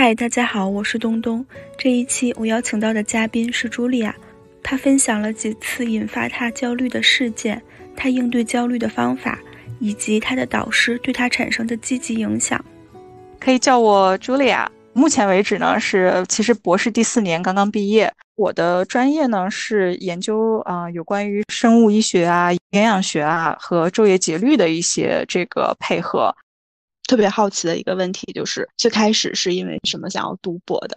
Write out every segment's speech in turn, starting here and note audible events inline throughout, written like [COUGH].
嗨，大家好，我是东东。这一期我邀请到的嘉宾是茱莉亚，她分享了几次引发她焦虑的事件，她应对焦虑的方法，以及她的导师对她产生的积极影响。可以叫我茱莉亚。目前为止呢，是其实博士第四年刚刚毕业。我的专业呢是研究啊有关于生物医学啊、营养学啊和昼夜节律的一些这个配合。特别好奇的一个问题就是，最开始是因为什么想要读博的？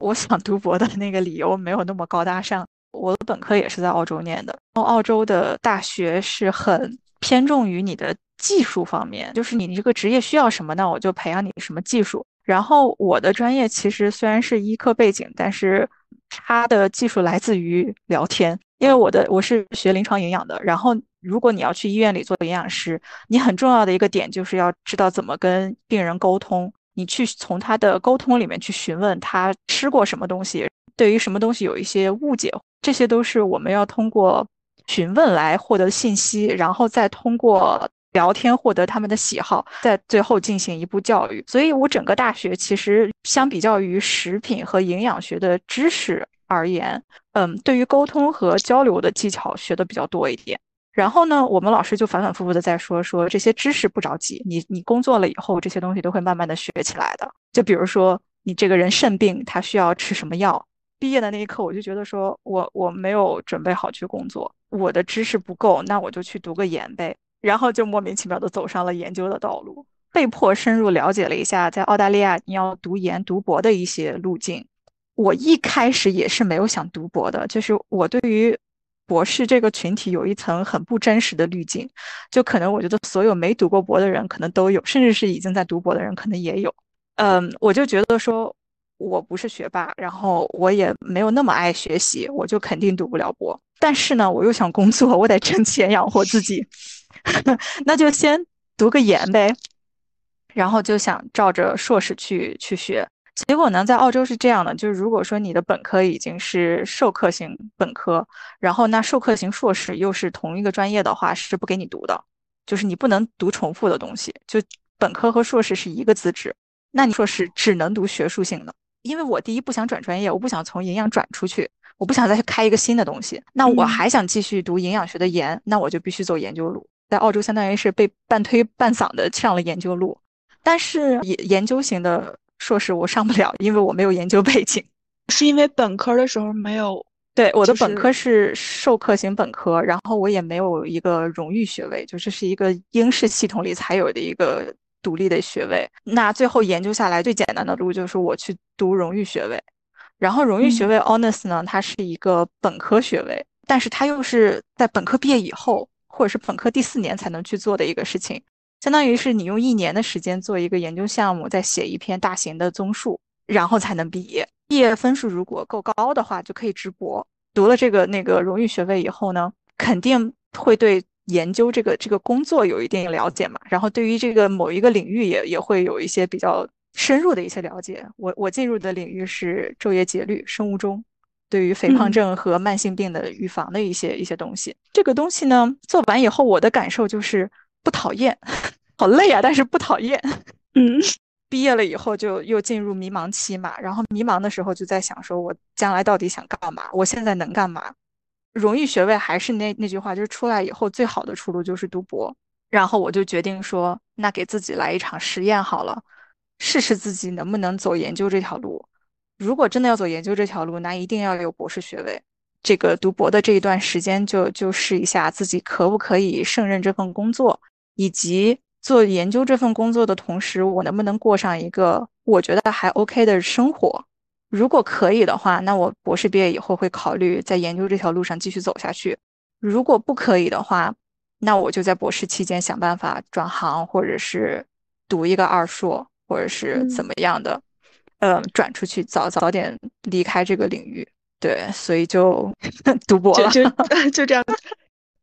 我想读博的那个理由没有那么高大上。我的本科也是在澳洲念的，澳洲的大学是很偏重于你的技术方面，就是你这个职业需要什么，那我就培养你什么技术。然后我的专业其实虽然是医科背景，但是它的技术来自于聊天，因为我的我是学临床营养的，然后。如果你要去医院里做营养师，你很重要的一个点就是要知道怎么跟病人沟通。你去从他的沟通里面去询问他吃过什么东西，对于什么东西有一些误解，这些都是我们要通过询问来获得信息，然后再通过聊天获得他们的喜好，在最后进行一步教育。所以我整个大学其实相比较于食品和营养学的知识而言，嗯，对于沟通和交流的技巧学的比较多一点。然后呢，我们老师就反反复复的在说说这些知识不着急，你你工作了以后，这些东西都会慢慢的学起来的。就比如说你这个人肾病，他需要吃什么药？毕业的那一刻，我就觉得说我我没有准备好去工作，我的知识不够，那我就去读个研呗。然后就莫名其妙的走上了研究的道路，被迫深入了解了一下在澳大利亚你要读研读博的一些路径。我一开始也是没有想读博的，就是我对于。博士这个群体有一层很不真实的滤镜，就可能我觉得所有没读过博的人可能都有，甚至是已经在读博的人可能也有。嗯，我就觉得说我不是学霸，然后我也没有那么爱学习，我就肯定读不了博。但是呢，我又想工作，我得挣钱养活自己，[LAUGHS] 那就先读个研呗，然后就想照着硕士去去学。结果呢，在澳洲是这样的，就是如果说你的本科已经是授课型本科，然后那授课型硕士又是同一个专业的话，是不给你读的，就是你不能读重复的东西。就本科和硕士是一个资质，那你硕士只能读学术性的。因为我第一不想转专业，我不想从营养转出去，我不想再去开一个新的东西。那我还想继续读营养学的研，那我就必须走研究路。在澳洲，相当于是被半推半搡的上了研究路，但是研研究型的。硕士我上不了，因为我没有研究背景，[LAUGHS] 是因为本科的时候没有。对，我的本科是授课型本科，然后我也没有一个荣誉学位，就这是一个英式系统里才有的一个独立的学位。那最后研究下来最简单的路就是我去读荣誉学位，然后荣誉学位 Honors 呢，它是一个本科学位，但是它又是在本科毕业以后，或者是本科第四年才能去做的一个事情。相当于是你用一年的时间做一个研究项目，再写一篇大型的综述，然后才能毕业。毕业分数如果够高的话，就可以直博。读了这个那个荣誉学位以后呢，肯定会对研究这个这个工作有一定了解嘛。然后对于这个某一个领域也也会有一些比较深入的一些了解。我我进入的领域是昼夜节律、生物钟，对于肥胖症和慢性病的预防的一些一些东西。这个东西呢，做完以后我的感受就是。不讨厌，[LAUGHS] 好累啊！但是不讨厌。嗯，毕业了以后就又进入迷茫期嘛，然后迷茫的时候就在想，说我将来到底想干嘛？我现在能干嘛？荣誉学位还是那那句话，就是出来以后最好的出路就是读博。然后我就决定说，那给自己来一场实验好了，试试自己能不能走研究这条路。如果真的要走研究这条路，那一定要有博士学位。这个读博的这一段时间，就就试一下自己可不可以胜任这份工作，以及做研究这份工作的同时，我能不能过上一个我觉得还 OK 的生活。如果可以的话，那我博士毕业以后会考虑在研究这条路上继续走下去；如果不可以的话，那我就在博士期间想办法转行，或者是读一个二硕，或者是怎么样的，呃，转出去，早早点离开这个领域。对，所以就 [LAUGHS] 读博了，就就这样。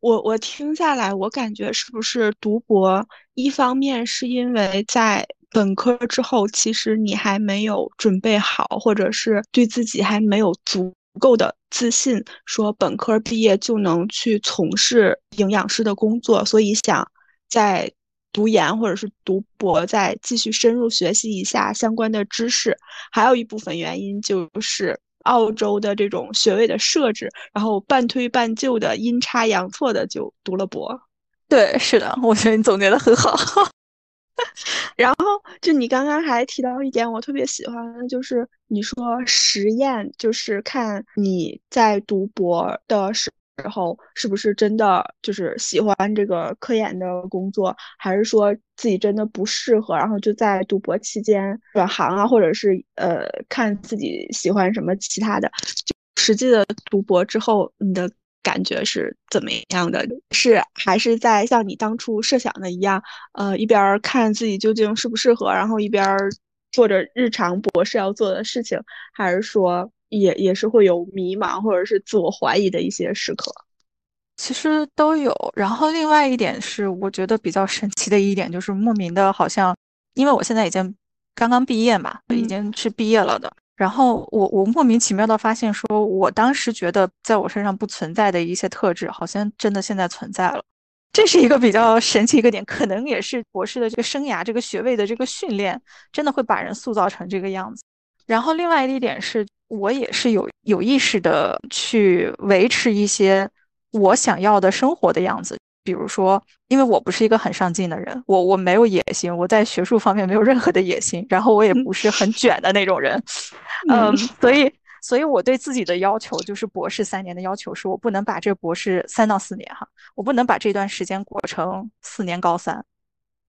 我我听下来，我感觉是不是读博？一方面是因为在本科之后，其实你还没有准备好，或者是对自己还没有足够的自信，说本科毕业就能去从事营养师的工作，所以想在读研或者是读博，再继续深入学习一下相关的知识。还有一部分原因就是澳洲的这种学位的设置，然后半推半就的阴差阳错的就读了博。对，是的，我觉得你总结的很好。[LAUGHS] 然后就你刚刚还提到一点，我特别喜欢的就是你说实验，就是看你在读博的时然后是不是真的就是喜欢这个科研的工作，还是说自己真的不适合，然后就在读博期间转行啊，或者是呃看自己喜欢什么其他的，就实际的读博之后你的。感觉是怎么样的？是还是在像你当初设想的一样，呃，一边看自己究竟适不适合，然后一边做着日常博士要做的事情，还是说也也是会有迷茫或者是自我怀疑的一些时刻？其实都有。然后另外一点是，我觉得比较神奇的一点就是莫名的，好像因为我现在已经刚刚毕业嘛，已经是毕业了的。然后我我莫名其妙的发现，说我当时觉得在我身上不存在的一些特质，好像真的现在存在了。这是一个比较神奇一个点，可能也是博士的这个生涯、这个学位的这个训练，真的会把人塑造成这个样子。然后另外一点是，我也是有有意识的去维持一些我想要的生活的样子。比如说，因为我不是一个很上进的人，我我没有野心，我在学术方面没有任何的野心，然后我也不是很卷的那种人，[LAUGHS] 嗯，所以，所以我对自己的要求就是博士三年的要求是我不能把这博士三到四年哈，我不能把这段时间过成四年高三，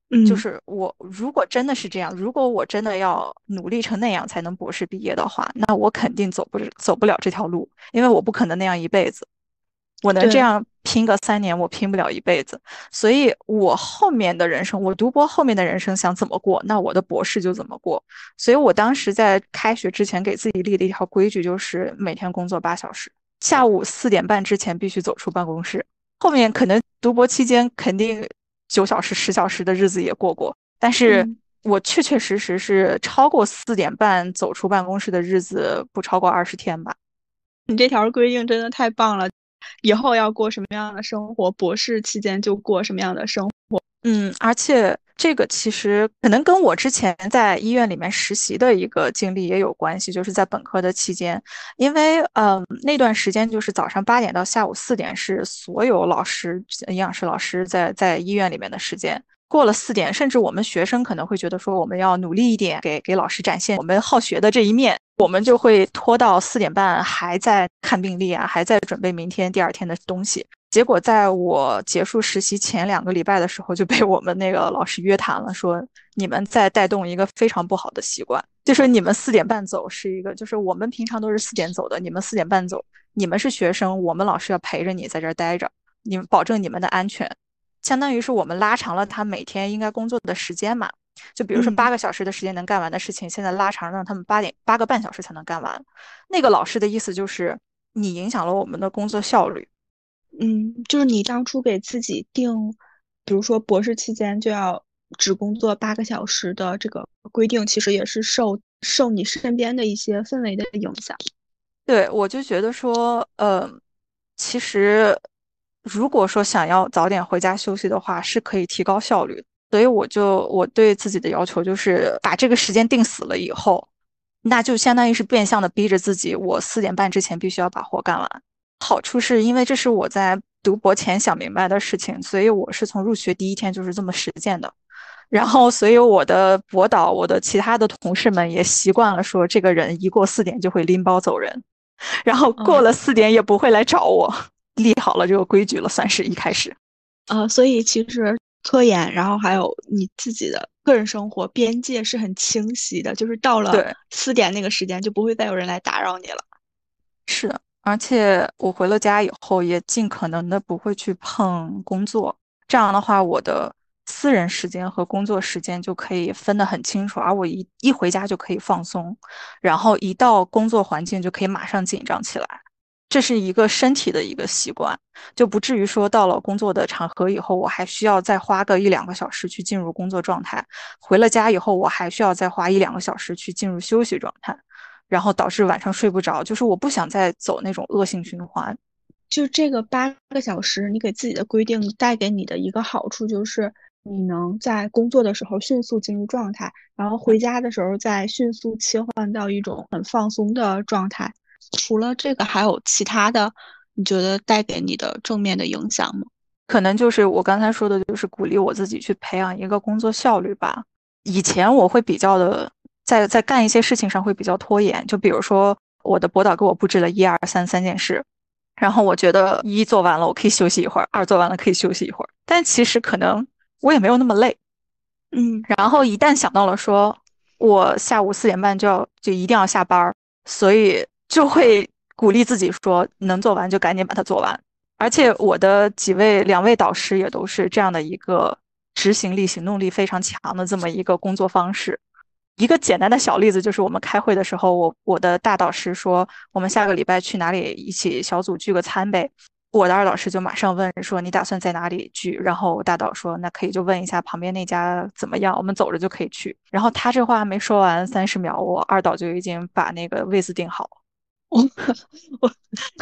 嗯，就是我如果真的是这样，如果我真的要努力成那样才能博士毕业的话，那我肯定走不走不了这条路，因为我不可能那样一辈子。我能这样拼个三年，我拼不了一辈子。所以，我后面的人生，我读博后面的人生想怎么过，那我的博士就怎么过。所以我当时在开学之前给自己立了一条规矩，就是每天工作八小时，下午四点半之前必须走出办公室。后面可能读博期间肯定九小时、十小时的日子也过过，但是我确确实实是超过四点半走出办公室的日子不超过二十天吧。你这条规定真的太棒了。以后要过什么样的生活？博士期间就过什么样的生活？嗯，而且这个其实可能跟我之前在医院里面实习的一个经历也有关系，就是在本科的期间，因为嗯那段时间就是早上八点到下午四点是所有老师、营养师老师在在医院里面的时间。过了四点，甚至我们学生可能会觉得说我们要努力一点，给给老师展现我们好学的这一面，我们就会拖到四点半还在看病历啊，还在准备明天第二天的东西。结果在我结束实习前两个礼拜的时候，就被我们那个老师约谈了，说你们在带动一个非常不好的习惯，就是你们四点半走是一个，就是我们平常都是四点走的，你们四点半走，你们是学生，我们老师要陪着你在这儿待着，你们保证你们的安全。相当于是我们拉长了他每天应该工作的时间嘛，就比如说八个小时的时间能干完的事情，现在拉长让他们八点八个半小时才能干完。那个老师的意思就是你影响了我们的工作效率。嗯，就是你当初给自己定，比如说博士期间就要只工作八个小时的这个规定，其实也是受受你身边的一些氛围的影响。对，我就觉得说，呃，其实。如果说想要早点回家休息的话，是可以提高效率。所以我就我对自己的要求就是把这个时间定死了以后，那就相当于是变相的逼着自己，我四点半之前必须要把活干完。好处是因为这是我在读博前想明白的事情，所以我是从入学第一天就是这么实践的。然后，所以我的博导，我的其他的同事们也习惯了说，这个人一过四点就会拎包走人，然后过了四点也不会来找我。立好了这个规矩了，算是一开始，呃，所以其实科研，然后还有你自己的个人生活边界是很清晰的，就是到了四点那个时间就不会再有人来打扰你了。是的，而且我回了家以后也尽可能的不会去碰工作，这样的话我的私人时间和工作时间就可以分得很清楚，而我一一回家就可以放松，然后一到工作环境就可以马上紧张起来。这是一个身体的一个习惯，就不至于说到了工作的场合以后，我还需要再花个一两个小时去进入工作状态。回了家以后，我还需要再花一两个小时去进入休息状态，然后导致晚上睡不着。就是我不想再走那种恶性循环。就这个八个小时，你给自己的规定带给你的一个好处就是，你能在工作的时候迅速进入状态，然后回家的时候再迅速切换到一种很放松的状态。除了这个，还有其他的你觉得带给你的正面的影响吗？可能就是我刚才说的，就是鼓励我自己去培养一个工作效率吧。以前我会比较的在在干一些事情上会比较拖延，就比如说我的博导给我布置了一二三三件事，然后我觉得一做完了我可以休息一会儿，二做完了可以休息一会儿，但其实可能我也没有那么累，嗯。然后一旦想到了说我下午四点半就要就一定要下班，所以就会鼓励自己说能做完就赶紧把它做完。而且我的几位两位导师也都是这样的一个执行力、行动力非常强的这么一个工作方式。一个简单的小例子就是，我们开会的时候，我我的大导师说，我们下个礼拜去哪里一起小组聚个餐呗。我的二导师就马上问说，你打算在哪里聚？然后大导说，那可以就问一下旁边那家怎么样，我们走着就可以去。然后他这话没说完三十秒，我二导就已经把那个位子定好。[LAUGHS] 我我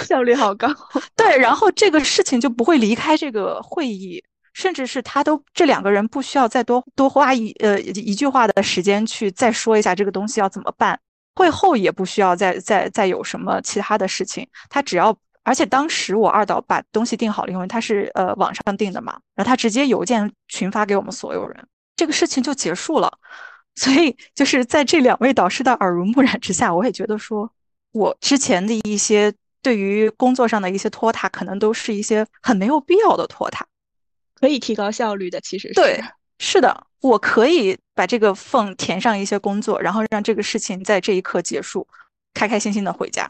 效率好高，对，然后这个事情就不会离开这个会议，甚至是他都这两个人不需要再多多花一呃一句话的时间去再说一下这个东西要怎么办，会后也不需要再再再有什么其他的事情，他只要而且当时我二导把东西定好了，因为他是呃网上订的嘛，然后他直接邮件群发给我们所有人，这个事情就结束了，所以就是在这两位导师的耳濡目染之下，我也觉得说。我之前的一些对于工作上的一些拖沓，可能都是一些很没有必要的拖沓，可以提高效率的。其实是对，是的，我可以把这个缝填上一些工作，然后让这个事情在这一刻结束，开开心心的回家。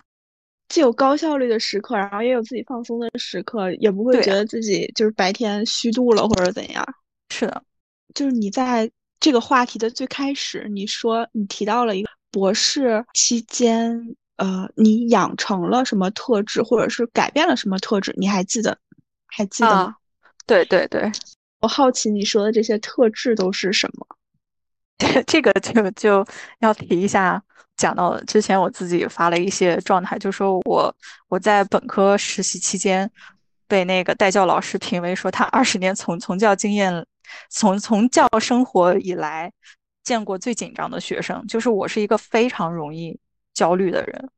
既有高效率的时刻，然后也有自己放松的时刻，也不会觉得自己就是白天虚度了或者怎样。是的，就是你在这个话题的最开始，你说你提到了一个博士期间。呃，你养成了什么特质，或者是改变了什么特质？你还记得？还记得吗？对对对，我好奇你说的这些特质都是什么？[LAUGHS] 这个就就要提一下，讲到之前我自己发了一些状态，就说我我在本科实习期间被那个代教老师评为说他二十年从从教经验，从从教生活以来见过最紧张的学生，就是我是一个非常容易。焦虑的人，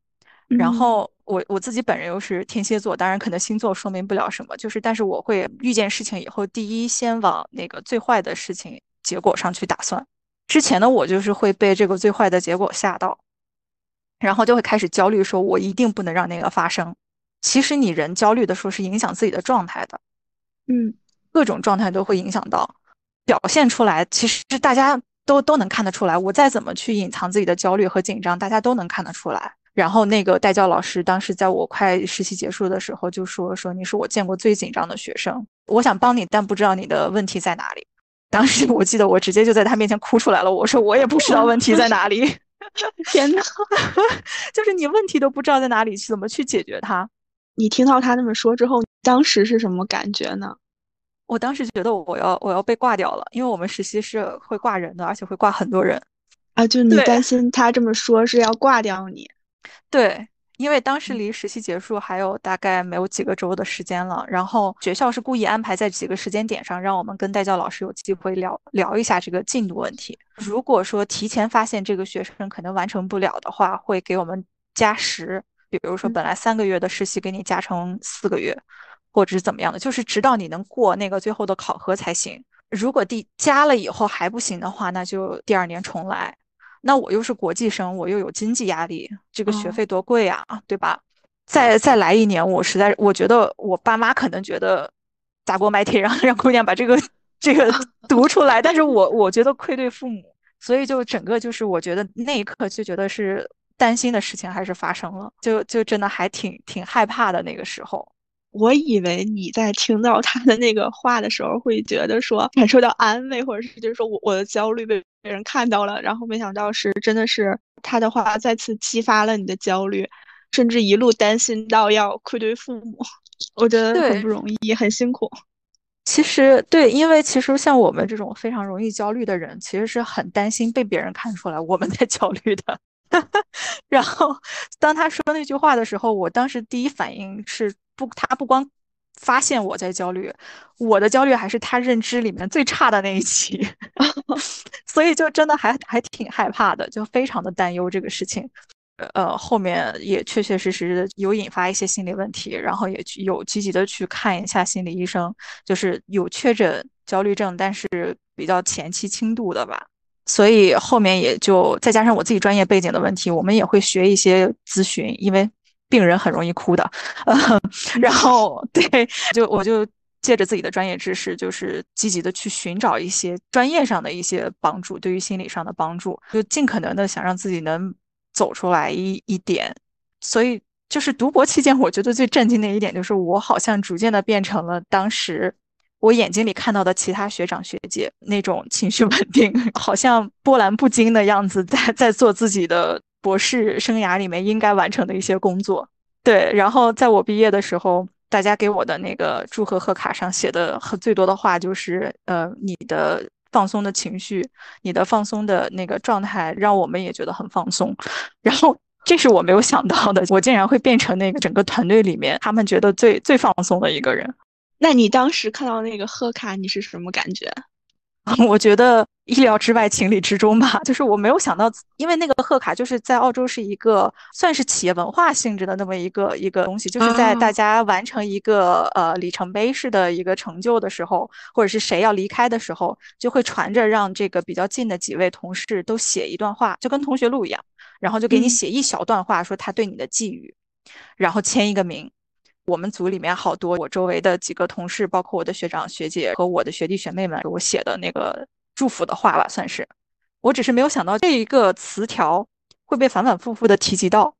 然后我我自己本人又是天蝎座，当然可能星座说明不了什么，就是但是我会遇见事情以后，第一先往那个最坏的事情结果上去打算。之前的我就是会被这个最坏的结果吓到，然后就会开始焦虑，说我一定不能让那个发生。其实你人焦虑的时候是影响自己的状态的，嗯，各种状态都会影响到，表现出来。其实大家。都都能看得出来，我再怎么去隐藏自己的焦虑和紧张，大家都能看得出来。然后那个代教老师当时在我快实习结束的时候就说：“说你是我见过最紧张的学生，我想帮你，但不知道你的问题在哪里。”当时我记得我直接就在他面前哭出来了，我说：“我也不知道问题在哪里。[LAUGHS] ”天呐，就是你问题都不知道在哪里，怎么去解决它？你听到他那么说之后，当时是什么感觉呢？我当时觉得我要我要被挂掉了，因为我们实习是会挂人的，而且会挂很多人，啊，就你担心他这么说是要挂掉你？对，因为当时离实习结束还有大概没有几个周的时间了，然后学校是故意安排在几个时间点上，让我们跟代教老师有机会聊聊一下这个进度问题。如果说提前发现这个学生可能完成不了的话，会给我们加时，比如说本来三个月的实习给你加成四个月。或者是怎么样的，就是直到你能过那个最后的考核才行。如果第加了以后还不行的话，那就第二年重来。那我又是国际生，我又有经济压力，这个学费多贵啊，对吧？再再来一年，我实在我觉得我爸妈可能觉得砸锅卖铁让让姑娘把这个这个 [LAUGHS] 读出来，但是我我觉得愧对父母，所以就整个就是我觉得那一刻就觉得是担心的事情还是发生了，就就真的还挺挺害怕的那个时候。我以为你在听到他的那个话的时候，会觉得说感受到安慰，或者是就是说我我的焦虑被别人看到了，然后没想到是真的是他的话再次激发了你的焦虑，甚至一路担心到要愧对父母，我觉得很不容易，很辛苦。其实对，因为其实像我们这种非常容易焦虑的人，其实是很担心被别人看出来我们在焦虑的。[LAUGHS] 然后当他说那句话的时候，我当时第一反应是。不，他不光发现我在焦虑，我的焦虑还是他认知里面最差的那一期，[LAUGHS] 所以就真的还还挺害怕的，就非常的担忧这个事情。呃，后面也确确实实有引发一些心理问题，然后也有积极的去看一下心理医生，就是有确诊焦虑症，但是比较前期轻度的吧。所以后面也就再加上我自己专业背景的问题，我们也会学一些咨询，因为病人很容易哭的。呃然后对，就我就借着自己的专业知识，就是积极的去寻找一些专业上的一些帮助，对于心理上的帮助，就尽可能的想让自己能。走出来一一点，所以就是读博期间，我觉得最震惊的一点就是，我好像逐渐的变成了当时我眼睛里看到的其他学长学姐那种情绪稳定，[LAUGHS] 好像波澜不惊的样子，在在做自己的博士生涯里面应该完成的一些工作。对，然后在我毕业的时候，大家给我的那个祝贺贺卡上写的最多的话就是，呃，你的。放松的情绪，你的放松的那个状态，让我们也觉得很放松。然后，这是我没有想到的，我竟然会变成那个整个团队里面他们觉得最最放松的一个人。那你当时看到那个贺卡，你是什么感觉？[LAUGHS] 我觉得意料之外，情理之中吧。[LAUGHS] 就是我没有想到，因为那个贺卡就是在澳洲是一个算是企业文化性质的那么一个一个东西，就是在大家完成一个呃里程碑式的一个成就的时候，或者是谁要离开的时候，就会传着让这个比较近的几位同事都写一段话，就跟同学录一样，然后就给你写一小段话，说他对你的寄语，然后签一个名。我们组里面好多我周围的几个同事，包括我的学长学姐和我的学弟学妹们，给我写的那个祝福的话吧，算是。我只是没有想到这一个词条会被反反复复的提及到。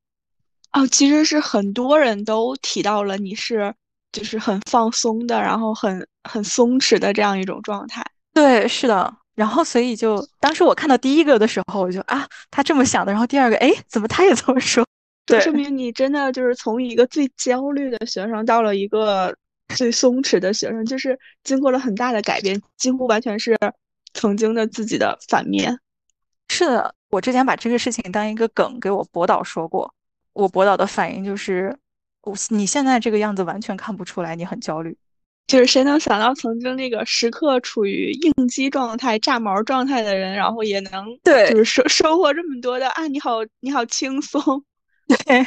哦，其实是很多人都提到了你是就是很放松的，然后很很松弛的这样一种状态。对，是的。然后所以就当时我看到第一个的时候，我就啊，他这么想的。然后第二个，哎，怎么他也这么说？对，说明你真的就是从一个最焦虑的学生到了一个最松弛的学生，就是经过了很大的改变，几乎完全是曾经的自己的反面。是的，我之前把这个事情当一个梗给我博导说过，我博导的反应就是，我你现在这个样子完全看不出来你很焦虑。就是谁能想到曾经那个时刻处于应激状态、炸毛状态的人，然后也能对，就是收收获这么多的啊！你好，你好轻松。对，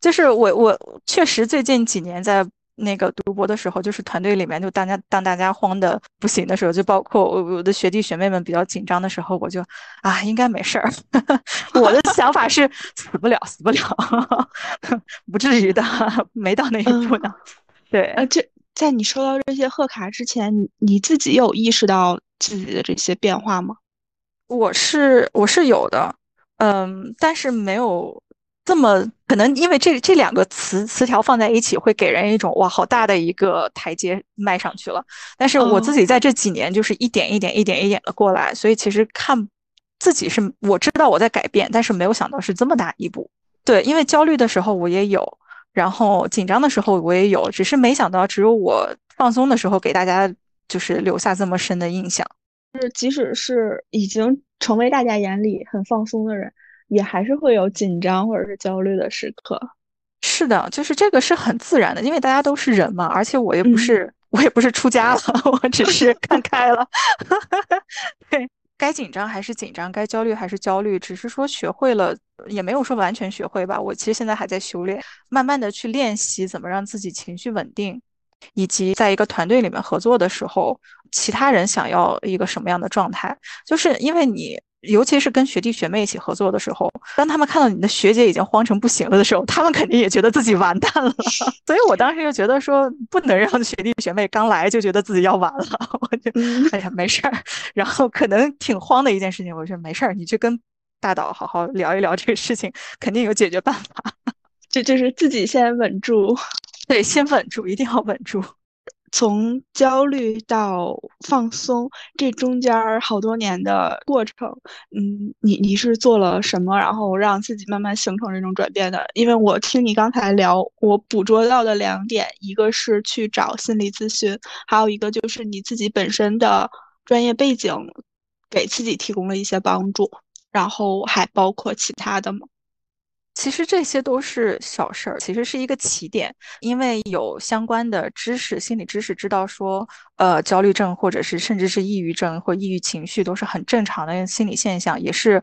就是我，我确实最近几年在那个读博的时候，就是团队里面就大家当大家慌的不行的时候，就包括我我的学弟学妹们比较紧张的时候，我就啊，应该没事儿。[LAUGHS] 我的想法是死不了，死不了，[LAUGHS] 不至于的，没到那一步呢。对，呃，这在你收到这些贺卡之前，你你自己有意识到自己的这些变化吗？我是我是有的。嗯，但是没有这么可能，因为这这两个词词条放在一起，会给人一种哇，好大的一个台阶迈上去了。但是我自己在这几年就是一点一点、一点一点的过来，所以其实看自己是我知道我在改变，但是没有想到是这么大一步。对，因为焦虑的时候我也有，然后紧张的时候我也有，只是没想到只有我放松的时候给大家就是留下这么深的印象。就是，即使是已经。成为大家眼里很放松的人，也还是会有紧张或者是焦虑的时刻。是的，就是这个是很自然的，因为大家都是人嘛。而且我也不是，我也不是出家了，[LAUGHS] 我只是 [LAUGHS] 看开了。[LAUGHS] 对，该紧张还是紧张，该焦虑还是焦虑，只是说学会了，也没有说完全学会吧。我其实现在还在修炼，慢慢的去练习怎么让自己情绪稳定。以及在一个团队里面合作的时候，其他人想要一个什么样的状态？就是因为你，尤其是跟学弟学妹一起合作的时候，当他们看到你的学姐已经慌成不行了的时候，他们肯定也觉得自己完蛋了。所以我当时就觉得说，不能让学弟学妹刚来就觉得自己要完了。[LAUGHS] 我就哎呀，没事儿。然后可能挺慌的一件事情，我说没事儿，你去跟大导好好聊一聊这个事情，肯定有解决办法。[LAUGHS] 就就是自己先稳住。对，先稳住，一定要稳住。从焦虑到放松，这中间好多年的过程，嗯，你你是做了什么，然后让自己慢慢形成这种转变的？因为我听你刚才聊，我捕捉到的两点，一个是去找心理咨询，还有一个就是你自己本身的专业背景给自己提供了一些帮助，然后还包括其他的吗？其实这些都是小事儿，其实是一个起点，因为有相关的知识，心理知识知道说，呃，焦虑症或者是甚至是抑郁症或抑郁情绪都是很正常的心理现象，也是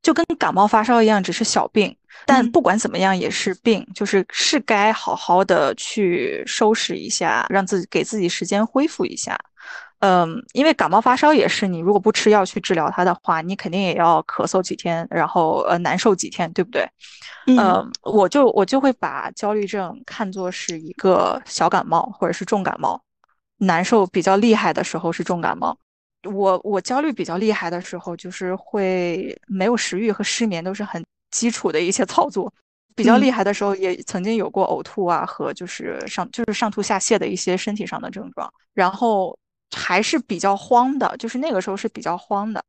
就跟感冒发烧一样，只是小病。但不管怎么样也是病，就是是该好好的去收拾一下，让自己给自己时间恢复一下。嗯，因为感冒发烧也是，你如果不吃药去治疗它的话，你肯定也要咳嗽几天，然后呃难受几天，对不对？嗯，我就我就会把焦虑症看作是一个小感冒或者是重感冒，难受比较厉害的时候是重感冒。我我焦虑比较厉害的时候，就是会没有食欲和失眠都是很基础的一些操作。比较厉害的时候，也曾经有过呕吐啊和就是上就是上吐下泻的一些身体上的症状，然后。还是比较慌的，就是那个时候是比较慌的。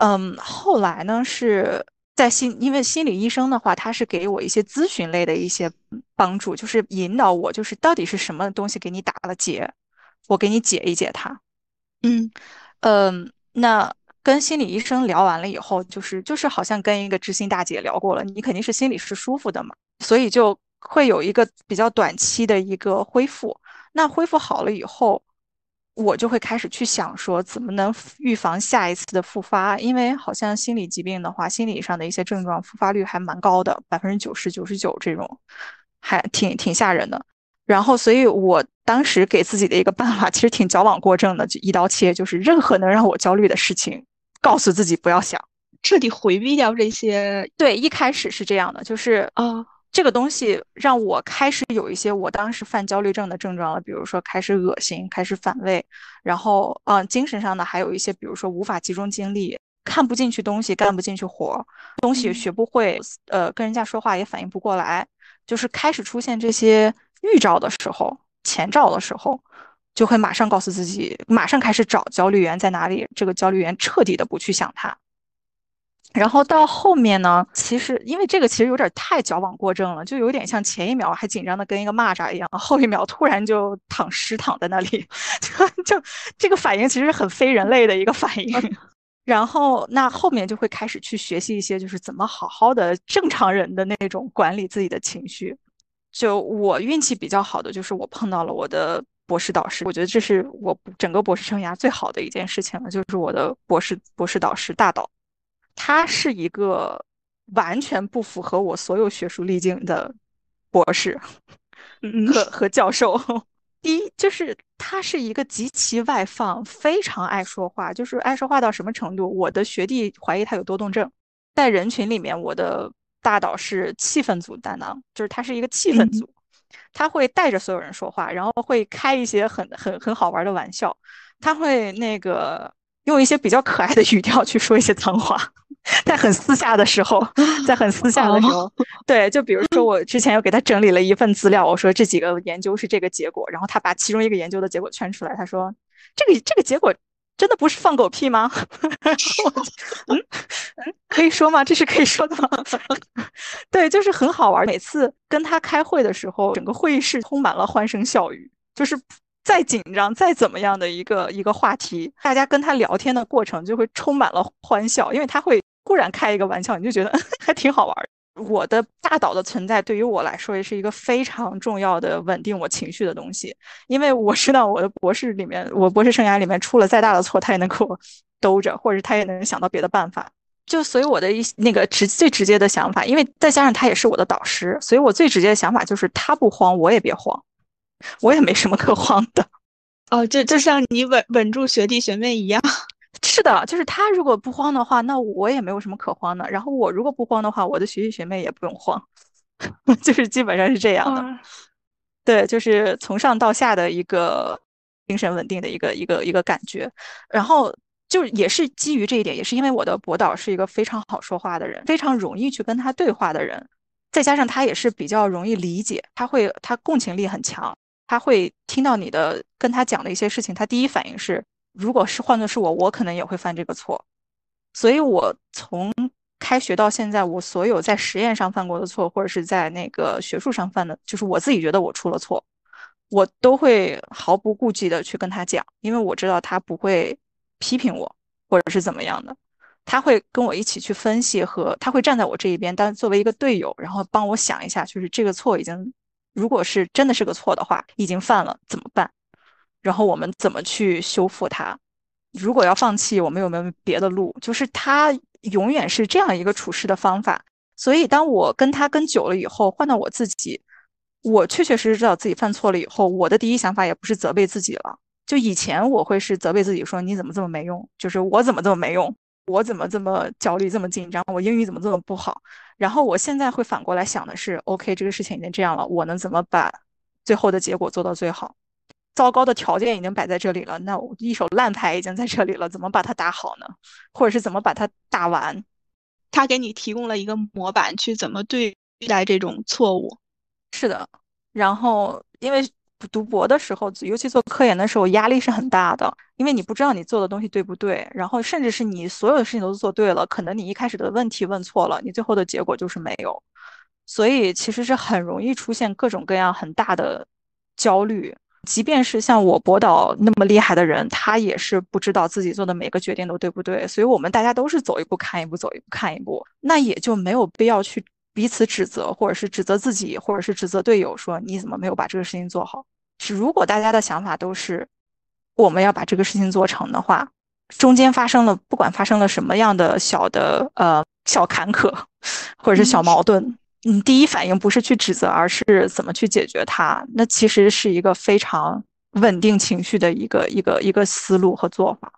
嗯，后来呢是在心，因为心理医生的话，他是给我一些咨询类的一些帮助，就是引导我，就是到底是什么东西给你打了结，我给你解一解它。嗯嗯，那跟心理医生聊完了以后，就是就是好像跟一个知心大姐聊过了，你肯定是心里是舒服的嘛，所以就会有一个比较短期的一个恢复。那恢复好了以后。我就会开始去想说，怎么能预防下一次的复发？因为好像心理疾病的话，心理上的一些症状复发率还蛮高的，百分之九十九十九这种，还挺挺吓人的。然后，所以我当时给自己的一个办法，其实挺矫枉过正的，就一刀切，就是任何能让我焦虑的事情，告诉自己不要想，彻底回避掉这些。对，一开始是这样的，就是啊。这个东西让我开始有一些我当时犯焦虑症的症状了，比如说开始恶心，开始反胃，然后嗯，精神上的还有一些，比如说无法集中精力，看不进去东西，干不进去活，东西学不会，呃，跟人家说话也反应不过来，就是开始出现这些预兆的时候，前兆的时候，就会马上告诉自己，马上开始找焦虑源在哪里，这个焦虑源彻底的不去想它。然后到后面呢，其实因为这个其实有点太矫枉过正了，就有点像前一秒还紧张的跟一个蚂蚱一样，后一秒突然就躺尸躺在那里，[LAUGHS] 就就这个反应其实很非人类的一个反应。然后那后面就会开始去学习一些，就是怎么好好的正常人的那种管理自己的情绪。就我运气比较好的，就是我碰到了我的博士导师，我觉得这是我整个博士生涯最好的一件事情了，就是我的博士博士导师大导。他是一个完全不符合我所有学术历径的博士 [LAUGHS] 和和教授。第一，就是他是一个极其外放、非常爱说话，就是爱说话到什么程度？我的学弟怀疑他有多动症。在人群里面，我的大导是气氛组担当，就是他是一个气氛组，他会带着所有人说话，然后会开一些很很很好玩的玩笑，他会那个用一些比较可爱的语调去说一些脏话。在很私下的时候，在很私下的时候，对，就比如说我之前又给他整理了一份资料，我说这几个研究是这个结果，然后他把其中一个研究的结果圈出来，他说这个这个结果真的不是放狗屁吗？[LAUGHS] 嗯嗯，可以说吗？这是可以说的吗？[LAUGHS] 对，就是很好玩。每次跟他开会的时候，整个会议室充满了欢声笑语，就是再紧张再怎么样的一个一个话题，大家跟他聊天的过程就会充满了欢笑，因为他会。突然开一个玩笑，你就觉得 [LAUGHS] 还挺好玩。我的大岛的存在对于我来说也是一个非常重要的稳定我情绪的东西，因为我知道我的博士里面，我博士生涯里面出了再大的错，他也能给我兜着，或者他也能想到别的办法。就所以我的一那个直最直接的想法，因为再加上他也是我的导师，所以我最直接的想法就是他不慌，我也别慌，我也没什么可 [LAUGHS] 慌的。哦，就就像你稳稳住学弟学妹一样。是的，就是他如果不慌的话，那我也没有什么可慌的。然后我如果不慌的话，我的学弟学妹也不用慌，[LAUGHS] 就是基本上是这样的。对，就是从上到下的一个精神稳定的一个一个一个感觉。然后就也是基于这一点，也是因为我的博导是一个非常好说话的人，非常容易去跟他对话的人，再加上他也是比较容易理解，他会他共情力很强，他会听到你的跟他讲的一些事情，他第一反应是。如果是换作是我，我可能也会犯这个错，所以我从开学到现在，我所有在实验上犯过的错，或者是在那个学术上犯的，就是我自己觉得我出了错，我都会毫不顾忌的去跟他讲，因为我知道他不会批评我，或者是怎么样的，他会跟我一起去分析和他会站在我这一边，但作为一个队友，然后帮我想一下，就是这个错已经，如果是真的是个错的话，已经犯了怎么办？然后我们怎么去修复它？如果要放弃，我们有没有别的路？就是他永远是这样一个处事的方法。所以当我跟他跟久了以后，换到我自己，我确确实实知道自己犯错了以后，我的第一想法也不是责备自己了。就以前我会是责备自己说你怎么这么没用，就是我怎么这么没用。我怎么这么焦虑，这么紧张？我英语怎么这么不好？然后我现在会反过来想的是，OK，这个事情已经这样了，我能怎么把最后的结果做到最好？糟糕的条件已经摆在这里了，那我一手烂牌已经在这里了，怎么把它打好呢？或者是怎么把它打完？他给你提供了一个模板，去怎么对待这种错误？是的，然后因为。读博的时候，尤其做科研的时候，压力是很大的，因为你不知道你做的东西对不对，然后甚至是你所有的事情都做对了，可能你一开始的问题问错了，你最后的结果就是没有，所以其实是很容易出现各种各样很大的焦虑。即便是像我博导那么厉害的人，他也是不知道自己做的每个决定都对不对，所以我们大家都是走一步看一步，走一步看一步，那也就没有必要去。彼此指责，或者是指责自己，或者是指责队友，说你怎么没有把这个事情做好？是如果大家的想法都是我们要把这个事情做成的话，中间发生了不管发生了什么样的小的呃小坎坷，或者是小矛盾，你第一反应不是去指责，而是怎么去解决它？那其实是一个非常稳定情绪的一个一个一个思路和做法。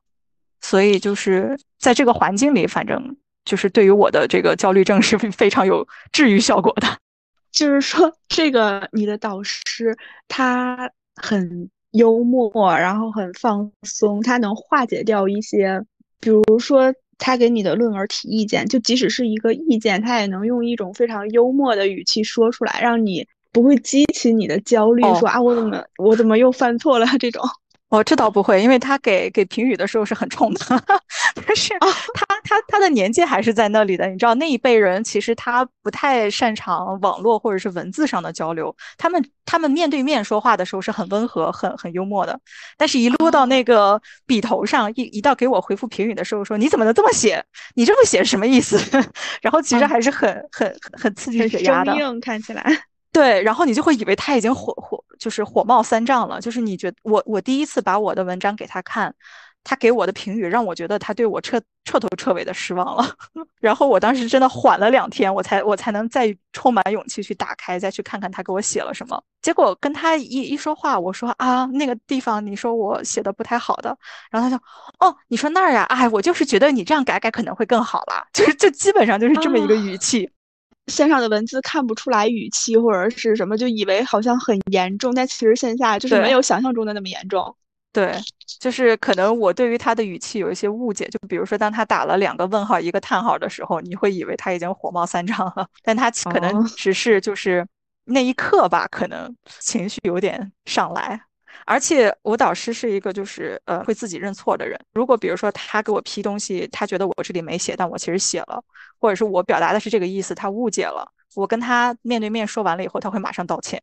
所以就是在这个环境里，反正。就是对于我的这个焦虑症是非常有治愈效果的。[LAUGHS] 就是说，这个你的导师他很幽默，然后很放松，他能化解掉一些，比如说他给你的论文提意见，就即使是一个意见，他也能用一种非常幽默的语气说出来，让你不会激起你的焦虑，说啊我怎么我怎么又犯错了这种。哦，这倒不会，因为他给给评语的时候是很冲的，[LAUGHS] 但是他他他的年纪还是在那里的。你知道那一辈人其实他不太擅长网络或者是文字上的交流，他们他们面对面说话的时候是很温和、很很幽默的，但是一落到那个笔头上，一一到给我回复评语的时候，说你怎么能这么写？你这么写什么意思？[LAUGHS] 然后其实还是很很很刺激血压的，看起来。[LAUGHS] 对，然后你就会以为他已经火火，就是火冒三丈了。就是你觉得我我第一次把我的文章给他看，他给我的评语让我觉得他对我彻彻头彻尾的失望了。[LAUGHS] 然后我当时真的缓了两天，我才我才能再充满勇气去打开，再去看看他给我写了什么。结果跟他一一说话，我说啊那个地方你说我写的不太好的，然后他就哦你说那儿呀，哎我就是觉得你这样改改可能会更好啦，[LAUGHS] 就是就基本上就是这么一个语气。线上的文字看不出来语气或者是什么，就以为好像很严重，但其实线下就是没有想象中的那么严重。对，就是可能我对于他的语气有一些误解，就比如说当他打了两个问号一个叹号的时候，你会以为他已经火冒三丈了，但他可能只是就是那一刻吧，可能情绪有点上来。而且我导师是一个就是呃会自己认错的人。如果比如说他给我批东西，他觉得我这里没写，但我其实写了，或者是我表达的是这个意思，他误解了。我跟他面对面说完了以后，他会马上道歉。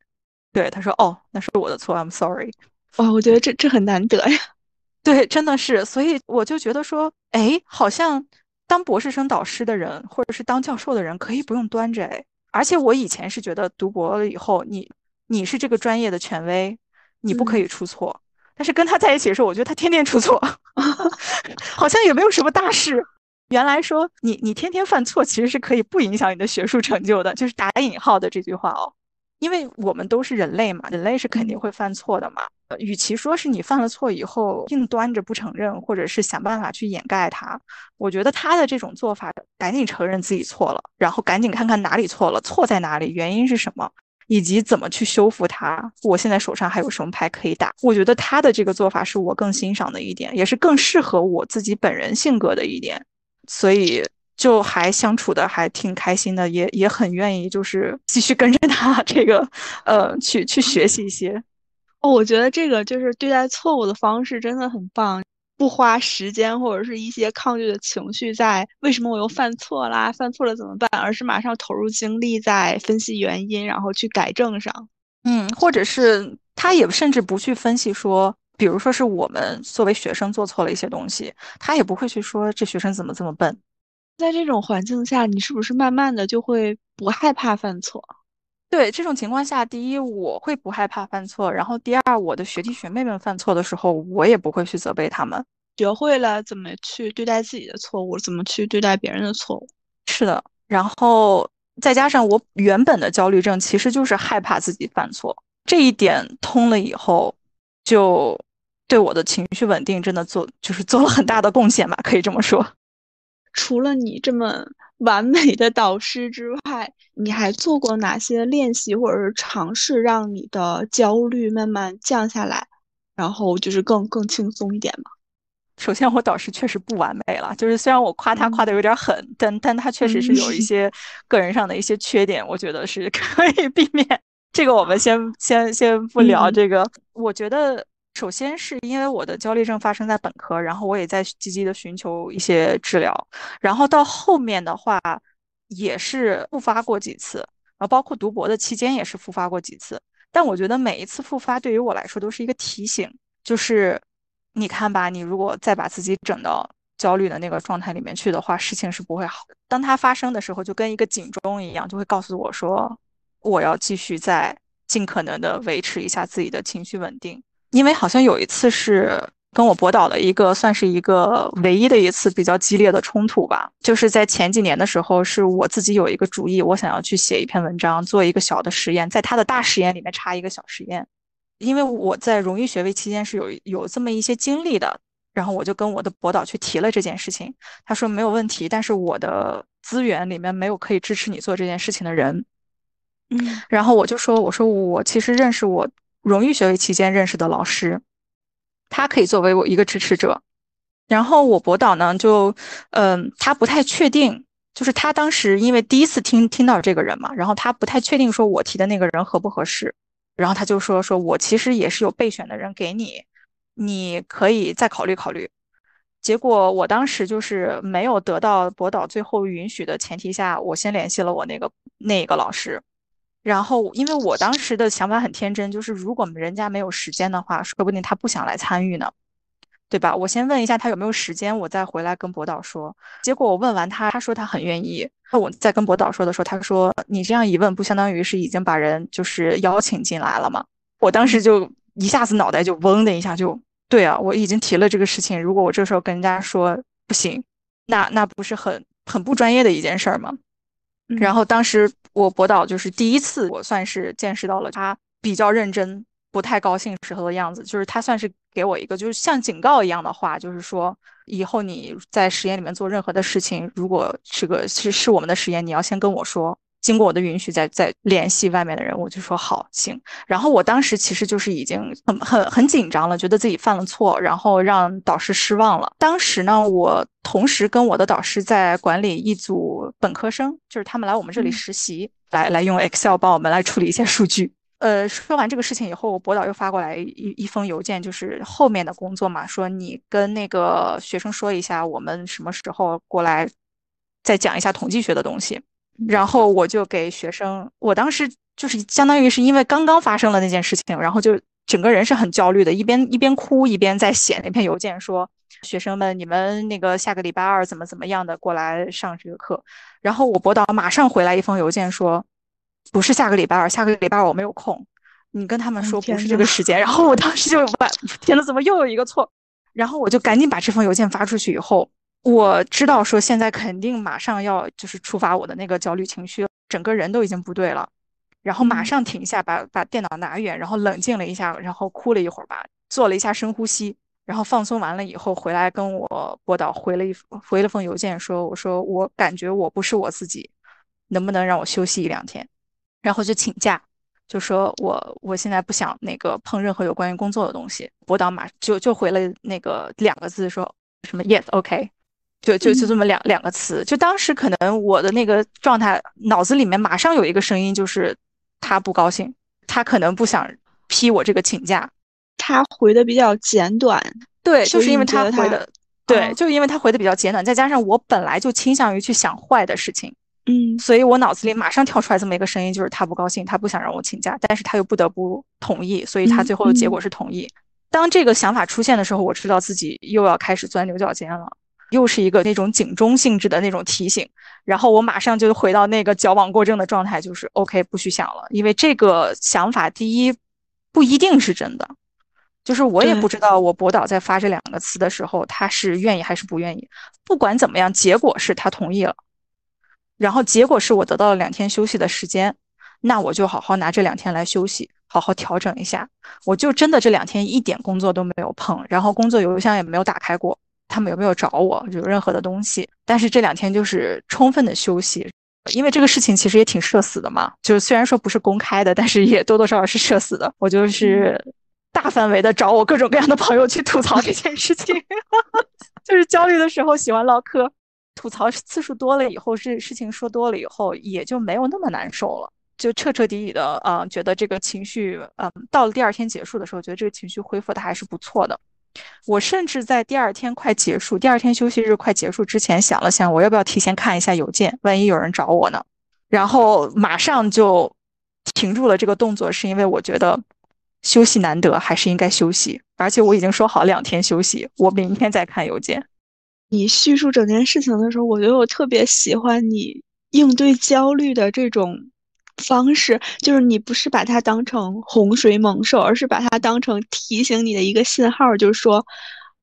对，他说：“哦，那是我的错，I'm sorry。”哦，我觉得这这很难得呀。[LAUGHS] 对，真的是。所以我就觉得说，哎，好像当博士生导师的人，或者是当教授的人，可以不用端着哎。而且我以前是觉得读博了以后，你你是这个专业的权威。你不可以出错，但是跟他在一起的时候，我觉得他天天出错，[LAUGHS] 好像也没有什么大事。原来说你你天天犯错，其实是可以不影响你的学术成就的，就是打引号的这句话哦。因为我们都是人类嘛，人类是肯定会犯错的嘛。与其说是你犯了错以后硬端着不承认，或者是想办法去掩盖它，我觉得他的这种做法，赶紧承认自己错了，然后赶紧看看哪里错了，错在哪里，原因是什么。以及怎么去修复它？我现在手上还有什么牌可以打？我觉得他的这个做法是我更欣赏的一点，也是更适合我自己本人性格的一点，所以就还相处的还挺开心的，也也很愿意就是继续跟着他 [LAUGHS] 这个呃去去学习一些。哦，我觉得这个就是对待错误的方式真的很棒。不花时间或者是一些抗拒的情绪在为什么我又犯错啦？犯错了怎么办？而是马上投入精力在分析原因，然后去改正上。嗯，或者是他也甚至不去分析说，比如说是我们作为学生做错了一些东西，他也不会去说这学生怎么这么笨，在这种环境下，你是不是慢慢的就会不害怕犯错？对这种情况下，第一我会不害怕犯错，然后第二我的学弟学妹们犯错的时候，我也不会去责备他们，学会了怎么去对待自己的错误，怎么去对待别人的错误。是的，然后再加上我原本的焦虑症其实就是害怕自己犯错，这一点通了以后，就对我的情绪稳定真的做就是做了很大的贡献吧，可以这么说。除了你这么完美的导师之外，你还做过哪些练习或者是尝试，让你的焦虑慢慢降下来，然后就是更更轻松一点吗？首先，我导师确实不完美了，就是虽然我夸他夸的有点狠，但但他确实是有一 [LAUGHS] 些个人上的一些缺点，我觉得是 [LAUGHS] 可以避免。这个我们先先先不聊这个，我觉得。首先是因为我的焦虑症发生在本科，然后我也在积极的寻求一些治疗，然后到后面的话也是复发过几次，然后包括读博的期间也是复发过几次。但我觉得每一次复发对于我来说都是一个提醒，就是你看吧，你如果再把自己整到焦虑的那个状态里面去的话，事情是不会好。当它发生的时候，就跟一个警钟一样，就会告诉我说，我要继续在尽可能的维持一下自己的情绪稳定。因为好像有一次是跟我博导的一个，算是一个唯一的一次比较激烈的冲突吧。就是在前几年的时候，是我自己有一个主意，我想要去写一篇文章，做一个小的实验，在他的大实验里面插一个小实验。因为我在荣誉学位期间是有有这么一些经历的，然后我就跟我的博导去提了这件事情，他说没有问题，但是我的资源里面没有可以支持你做这件事情的人。嗯，然后我就说，我说我其实认识我。荣誉学位期间认识的老师，他可以作为我一个支持者。然后我博导呢，就嗯，他不太确定，就是他当时因为第一次听听到这个人嘛，然后他不太确定说我提的那个人合不合适。然后他就说说我其实也是有备选的人给你，你可以再考虑考虑。结果我当时就是没有得到博导最后允许的前提下，我先联系了我那个那个老师。然后，因为我当时的想法很天真，就是如果人家没有时间的话，说不定他不想来参与呢，对吧？我先问一下他有没有时间，我再回来跟博导说。结果我问完他，他说他很愿意。那我在跟博导说的时候，他说你这样一问，不相当于是已经把人就是邀请进来了吗？我当时就一下子脑袋就嗡的一下，就对啊，我已经提了这个事情，如果我这时候跟人家说不行，那那不是很很不专业的一件事儿吗？然后当时我博导就是第一次，我算是见识到了他比较认真、不太高兴时候的样子。就是他算是给我一个就是像警告一样的话，就是说以后你在实验里面做任何的事情，如果是个是是我们的实验，你要先跟我说。经过我的允许，再再联系外面的人，我就说好行。然后我当时其实就是已经很很很紧张了，觉得自己犯了错，然后让导师失望了。当时呢，我同时跟我的导师在管理一组本科生，就是他们来我们这里实习，来来用 Excel 帮我们来处理一些数据。[LAUGHS] 呃，说完这个事情以后，博导又发过来一一封邮件，就是后面的工作嘛，说你跟那个学生说一下，我们什么时候过来再讲一下统计学的东西。然后我就给学生，我当时就是相当于是因为刚刚发生了那件事情，然后就整个人是很焦虑的，一边一边哭一边在写那篇邮件，说学生们，你们那个下个礼拜二怎么怎么样的过来上这个课。然后我博导马上回来一封邮件说，不是下个礼拜二，下个礼拜二我没有空，你跟他们说不是这个时间。然后我当时就 [LAUGHS] 完，天呐，怎么又有一个错？然后我就赶紧把这封邮件发出去以后。我知道说现在肯定马上要就是触发我的那个焦虑情绪，整个人都已经不对了，然后马上停下，把把电脑拿远，然后冷静了一下，然后哭了一会儿吧，做了一下深呼吸，然后放松完了以后回来跟我博导回了一回了封邮件，说我说我感觉我不是我自己，能不能让我休息一两天，然后就请假，就说我我现在不想那个碰任何有关于工作的东西，博导马就就回了那个两个字说什么 yes OK。就就就这么两两个词，就当时可能我的那个状态，脑子里面马上有一个声音，就是他不高兴，他可能不想批我这个请假。他回的比较简短，对，就是因为他回的，对，就因为他回的比较简短，再加上我本来就倾向于去想坏的事情，嗯，所以我脑子里马上跳出来这么一个声音，就是他不高兴，他不想让我请假，但是他又不得不同意，所以他最后的结果是同意。当这个想法出现的时候，我知道自己又要开始钻牛角尖了。又是一个那种警钟性质的那种提醒，然后我马上就回到那个矫枉过正的状态，就是 OK，不许想了，因为这个想法第一不一定是真的，就是我也不知道我博导在发这两个词的时候他是愿意还是不愿意，不管怎么样，结果是他同意了，然后结果是我得到了两天休息的时间，那我就好好拿这两天来休息。好好调整一下，我就真的这两天一点工作都没有碰，然后工作邮箱也没有打开过，他们有没有找我，有任何的东西。但是这两天就是充分的休息，因为这个事情其实也挺社死的嘛，就是虽然说不是公开的，但是也多多少少是社死的。我就是大范围的找我各种各样的朋友去吐槽这件事情，[LAUGHS] 就是焦虑的时候喜欢唠嗑，吐槽次数多了以后，是事情说多了以后，也就没有那么难受了。就彻彻底底的，嗯，觉得这个情绪，嗯，到了第二天结束的时候，觉得这个情绪恢复的还是不错的。我甚至在第二天快结束，第二天休息日快结束之前，想了想，我要不要提前看一下邮件，万一有人找我呢？然后马上就停住了这个动作，是因为我觉得休息难得，还是应该休息。而且我已经说好两天休息，我明天再看邮件。你叙述整件事情的时候，我觉得我特别喜欢你应对焦虑的这种。方式就是你不是把它当成洪水猛兽，而是把它当成提醒你的一个信号，就是说，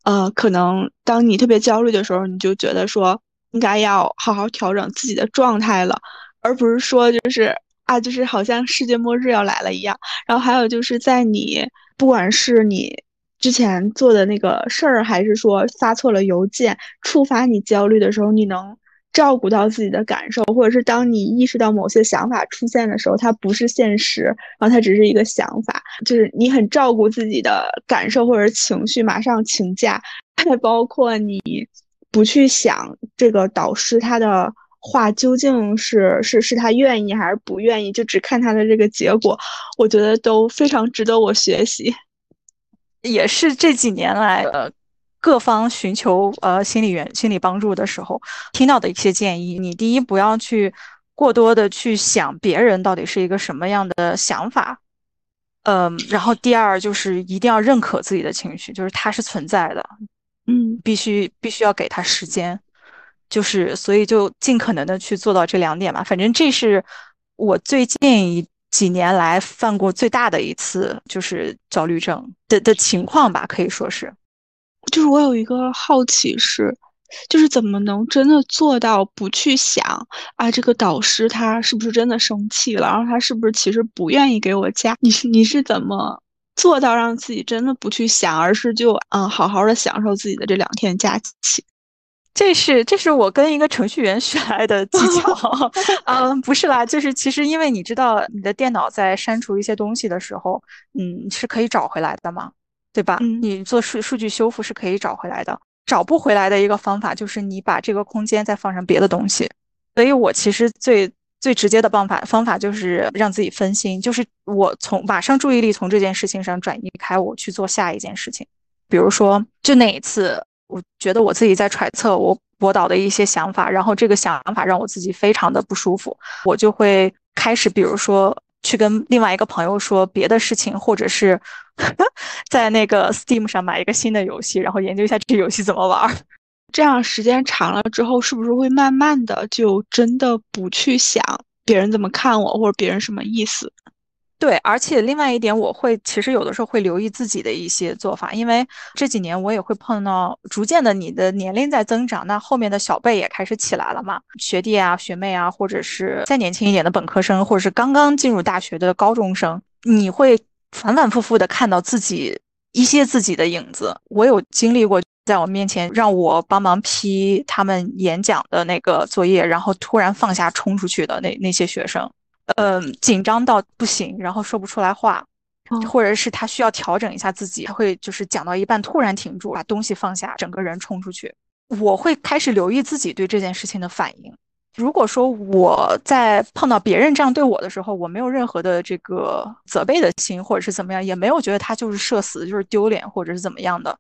呃，可能当你特别焦虑的时候，你就觉得说应该要好好调整自己的状态了，而不是说就是啊，就是好像世界末日要来了一样。然后还有就是在你不管是你之前做的那个事儿，还是说发错了邮件触发你焦虑的时候，你能。照顾到自己的感受，或者是当你意识到某些想法出现的时候，它不是现实，然后它只是一个想法，就是你很照顾自己的感受或者情绪，马上请假。再 [LAUGHS] 包括你不去想这个导师他的话究竟是是是他愿意还是不愿意，就只看他的这个结果，我觉得都非常值得我学习，也是这几年来呃。各方寻求呃心理援心理帮助的时候，听到的一些建议，你第一不要去过多的去想别人到底是一个什么样的想法，嗯，然后第二就是一定要认可自己的情绪，就是它是存在的，嗯，必须必须要给他时间，就是所以就尽可能的去做到这两点吧。反正这是我最近几年来犯过最大的一次就是焦虑症的的情况吧，可以说是。就是我有一个好奇是，就是怎么能真的做到不去想啊，这个导师他是不是真的生气了？然后他是不是其实不愿意给我加？你你是怎么做到让自己真的不去想，而是就嗯好好的享受自己的这两天假期？这是这是我跟一个程序员 [LAUGHS] 学来的技巧。[LAUGHS] 嗯，不是啦，就是其实因为你知道，你的电脑在删除一些东西的时候，嗯，是可以找回来的嘛。对吧？你做数数据修复是可以找回来的，找不回来的一个方法就是你把这个空间再放上别的东西。所以我其实最最直接的办法方法就是让自己分心，就是我从马上注意力从这件事情上转移开，我去做下一件事情。比如说，就那一次，我觉得我自己在揣测我博导的一些想法，然后这个想法让我自己非常的不舒服，我就会开始，比如说。去跟另外一个朋友说别的事情，或者是 [LAUGHS] 在那个 Steam 上买一个新的游戏，然后研究一下这个游戏怎么玩。这样时间长了之后，是不是会慢慢的就真的不去想别人怎么看我，或者别人什么意思？对，而且另外一点，我会其实有的时候会留意自己的一些做法，因为这几年我也会碰到，逐渐的你的年龄在增长，那后面的小辈也开始起来了嘛，学弟啊、学妹啊，或者是再年轻一点的本科生，或者是刚刚进入大学的高中生，你会反反复复的看到自己一些自己的影子。我有经历过，在我面前让我帮忙批他们演讲的那个作业，然后突然放下冲出去的那那些学生。嗯，紧张到不行，然后说不出来话，或者是他需要调整一下自己，他会就是讲到一半突然停住，把东西放下，整个人冲出去。我会开始留意自己对这件事情的反应。如果说我在碰到别人这样对我的时候，我没有任何的这个责备的心，或者是怎么样，也没有觉得他就是社死，就是丢脸，或者是怎么样的，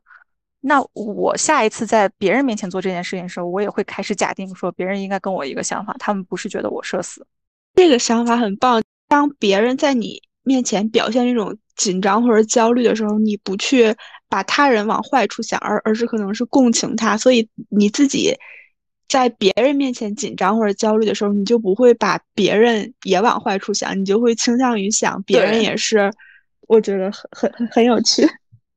那我下一次在别人面前做这件事情的时候，我也会开始假定说别人应该跟我一个想法，他们不是觉得我社死。这个想法很棒。当别人在你面前表现这种紧张或者焦虑的时候，你不去把他人往坏处想，而而是可能是共情他，所以你自己在别人面前紧张或者焦虑的时候，你就不会把别人也往坏处想，你就会倾向于想别人也是。我觉得很很很很有趣。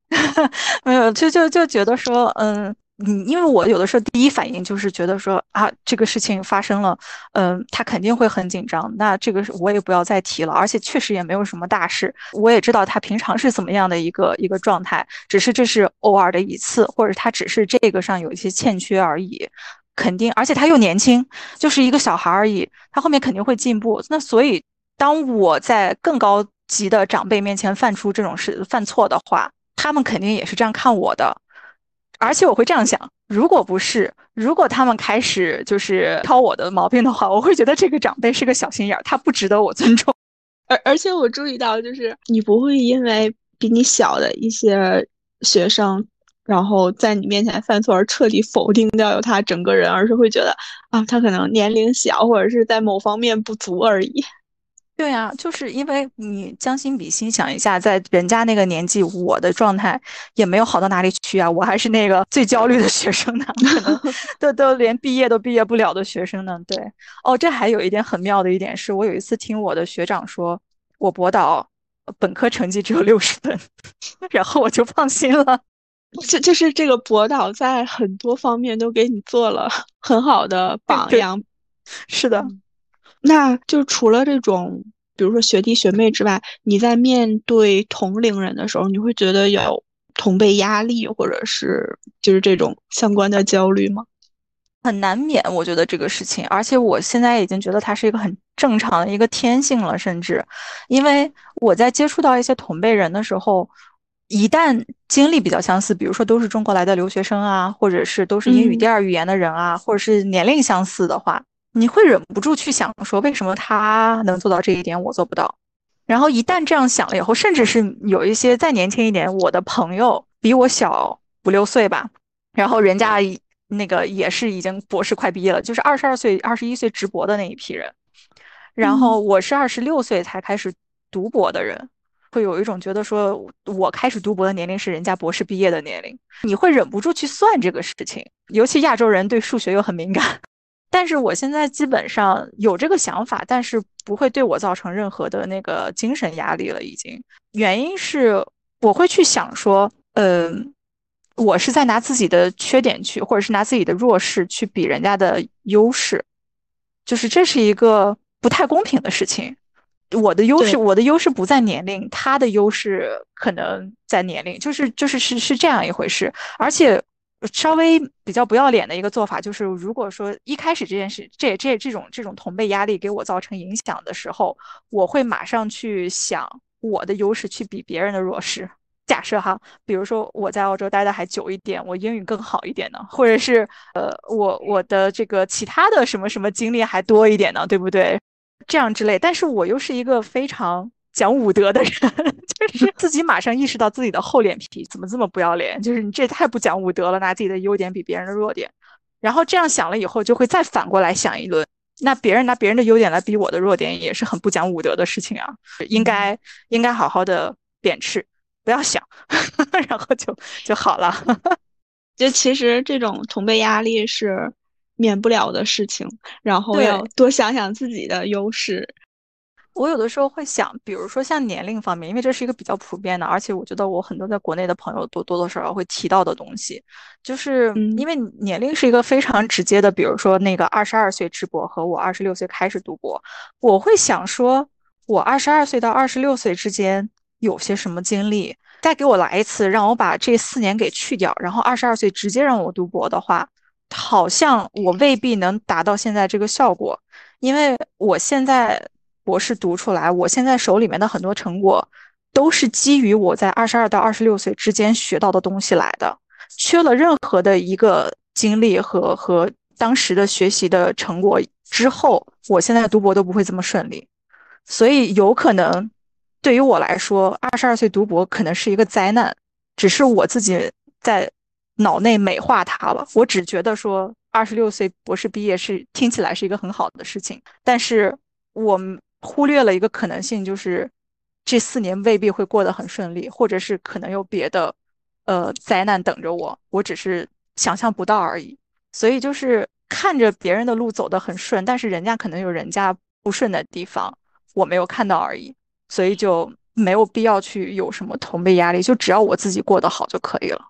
[LAUGHS] 没有，就就就觉得说，嗯。你，因为我有的时候第一反应就是觉得说啊，这个事情发生了，嗯，他肯定会很紧张。那这个我也不要再提了，而且确实也没有什么大事。我也知道他平常是怎么样的一个一个状态，只是这是偶尔的一次，或者他只是这个上有一些欠缺而已。肯定，而且他又年轻，就是一个小孩而已，他后面肯定会进步。那所以，当我在更高级的长辈面前犯出这种事、犯错的话，他们肯定也是这样看我的。而且我会这样想，如果不是，如果他们开始就是挑我的毛病的话，我会觉得这个长辈是个小心眼儿，他不值得我尊重。[LAUGHS] 而而且我注意到，就是你不会因为比你小的一些学生，然后在你面前犯错而彻底否定掉他整个人，而是会觉得啊，他可能年龄小，或者是在某方面不足而已。对呀，就是因为你将心比心想一下，在人家那个年纪，我的状态也没有好到哪里去啊，我还是那个最焦虑的学生呢，可能 [LAUGHS] 都都连毕业都毕业不了的学生呢。对，哦，这还有一点很妙的一点是，我有一次听我的学长说，我博导本科成绩只有六十分，[LAUGHS] 然后我就放心了。就就是这个博导在很多方面都给你做了很好的榜样。是的。那就除了这种，比如说学弟学妹之外，你在面对同龄人的时候，你会觉得有同辈压力，或者是就是这种相关的焦虑吗？很难免，我觉得这个事情，而且我现在已经觉得它是一个很正常的一个天性了，甚至，因为我在接触到一些同辈人的时候，一旦经历比较相似，比如说都是中国来的留学生啊，或者是都是英语第二语言的人啊，或者是年龄相似的话。你会忍不住去想说，为什么他能做到这一点，我做不到？然后一旦这样想了以后，甚至是有一些再年轻一点，我的朋友比我小五六岁吧，然后人家那个也是已经博士快毕业了，就是二十二岁、二十一岁直博的那一批人，然后我是二十六岁才开始读博的人，会有一种觉得说我开始读博的年龄是人家博士毕业的年龄，你会忍不住去算这个事情，尤其亚洲人对数学又很敏感。但是我现在基本上有这个想法，但是不会对我造成任何的那个精神压力了。已经，原因是我会去想说，嗯，我是在拿自己的缺点去，或者是拿自己的弱势去比人家的优势，就是这是一个不太公平的事情。我的优势，我的优势不在年龄，他的优势可能在年龄，就是就是是是这样一回事，而且。稍微比较不要脸的一个做法，就是如果说一开始这件事，这这这种这种同辈压力给我造成影响的时候，我会马上去想我的优势去比别人的弱势。假设哈，比如说我在澳洲待的还久一点，我英语更好一点呢，或者是呃，我我的这个其他的什么什么经历还多一点呢，对不对？这样之类，但是我又是一个非常。讲武德的人，[LAUGHS] 就是 [LAUGHS] 自己马上意识到自己的厚脸皮，怎么这么不要脸？就是你这太不讲武德了，拿自己的优点比别人的弱点，然后这样想了以后，就会再反过来想一轮。那别人拿别人的优点来比我的弱点，也是很不讲武德的事情啊！应该应该好好的贬斥，不要想，[LAUGHS] 然后就就好了。就其实这种同辈压力是免不了的事情，然后要多想想自己的优势。我有的时候会想，比如说像年龄方面，因为这是一个比较普遍的，而且我觉得我很多在国内的朋友都多多少少会提到的东西，就是因为年龄是一个非常直接的，比如说那个二十二岁直博和我二十六岁开始读博，我会想说，我二十二岁到二十六岁之间有些什么经历，再给我来一次，让我把这四年给去掉，然后二十二岁直接让我读博的话，好像我未必能达到现在这个效果，因为我现在。博士读出来，我现在手里面的很多成果，都是基于我在二十二到二十六岁之间学到的东西来的。缺了任何的一个经历和和当时的学习的成果之后，我现在读博都不会这么顺利。所以有可能，对于我来说，二十二岁读博可能是一个灾难，只是我自己在脑内美化它了。我只觉得说，二十六岁博士毕业是听起来是一个很好的事情，但是我。忽略了一个可能性，就是这四年未必会过得很顺利，或者是可能有别的，呃灾难等着我，我只是想象不到而已。所以就是看着别人的路走得很顺，但是人家可能有人家不顺的地方，我没有看到而已，所以就没有必要去有什么同辈压力，就只要我自己过得好就可以了。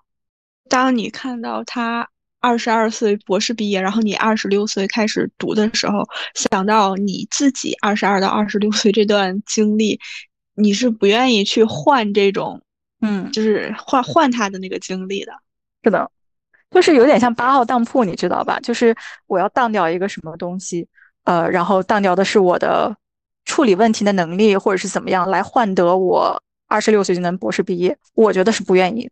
当你看到他二十二岁博士毕业，然后你二十六岁开始读的时候，想到你自己二十二到二十六岁这段经历，你是不愿意去换这种，嗯，就是换换他的那个经历的。是的。就是有点像八号当铺，你知道吧？就是我要当掉一个什么东西，呃，然后当掉的是我的处理问题的能力，或者是怎么样来换得我二十六岁就能博士毕业，我觉得是不愿意的。